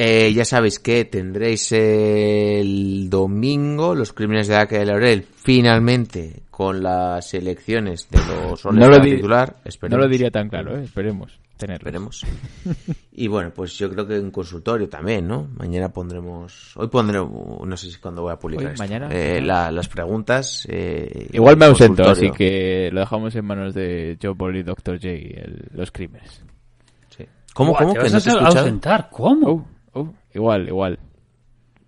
Eh, ya sabéis que tendréis el domingo los crímenes de Aca de Laurel finalmente con las elecciones de los No lo, titular. no lo diría tan claro, eh. Esperemos tenerlo. Esperemos. Y bueno, pues yo creo que en consultorio también, ¿no? Mañana pondremos. Hoy pondremos. No sé si cuándo voy a publicar Hoy, esto. mañana. Eh, la- las preguntas. eh, Igual me ausento, así que lo dejamos en manos de Joe Paul y Dr. J, el- los crímenes. ¿Cómo, Buah, cómo? ¿te ¿Que vas no a te he escuchado? ausentar? ¿Cómo? Oh, oh, igual, igual.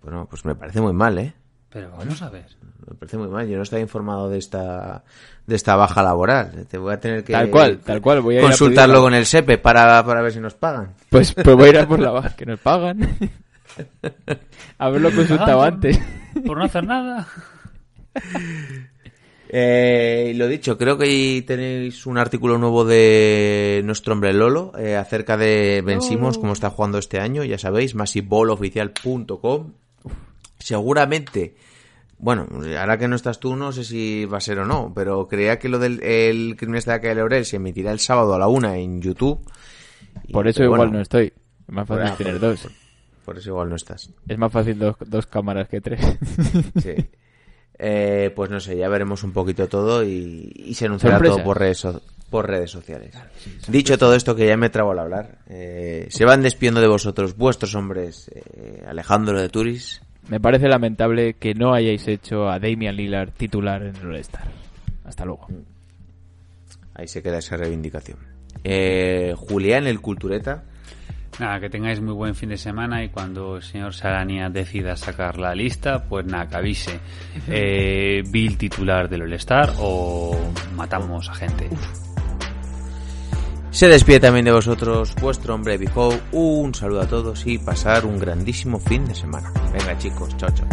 Bueno, pues me parece muy mal, ¿eh? Pero vamos a ver. Me parece muy mal. Yo no estaba informado de esta de esta baja laboral. Te voy a tener que Tal cual, tal cual, voy a ir a consultarlo con el SEPE para, para ver si nos pagan. Pues, pues voy a ir a por la baja, que nos pagan. Haberlo consultado Ah, antes. Por no hacer nada. Eh, lo dicho, creo que ahí tenéis un artículo nuevo de nuestro hombre Lolo eh, acerca de Ben Simmons, cómo está jugando este año, ya sabéis, massiveball.oficial.com. Seguramente, bueno, ahora que no estás tú, no sé si va a ser o no, pero creía que lo del el crimen de de Laurel se emitirá el sábado a la una en YouTube. Y- Por eso igual bueno, no estoy. Es más fácil tener por- dos. Por eso igual no estás. Es más fácil dos, dos cámaras que tres. Sí. Eh, pues no sé, ya veremos un poquito todo y, y se anunciará todo por redes, so- por redes sociales. Dicho todo esto, que ya me trabo al hablar, eh, se van despidiendo de vosotros vuestros hombres, eh, Alejandro de Turis. Me parece lamentable que no hayáis hecho a Damian Lillard titular en el All-Star. Hasta luego. Ahí se queda esa reivindicación. Eh, Julián, el cultureta. Nada, que tengáis muy buen fin de semana y cuando el señor Sarania decida sacar la lista, pues nada, que avise. Eh, Bill titular del All-Star o matamos a gente. Se despide también de vosotros vuestro hombre Bijo. Un saludo a todos y pasar un grandísimo fin de semana. Venga chicos, chao chao.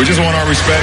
We just want our respect.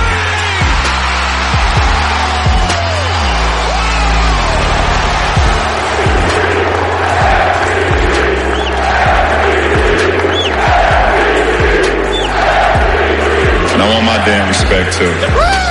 Bang! And I want my damn respect too.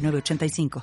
906985.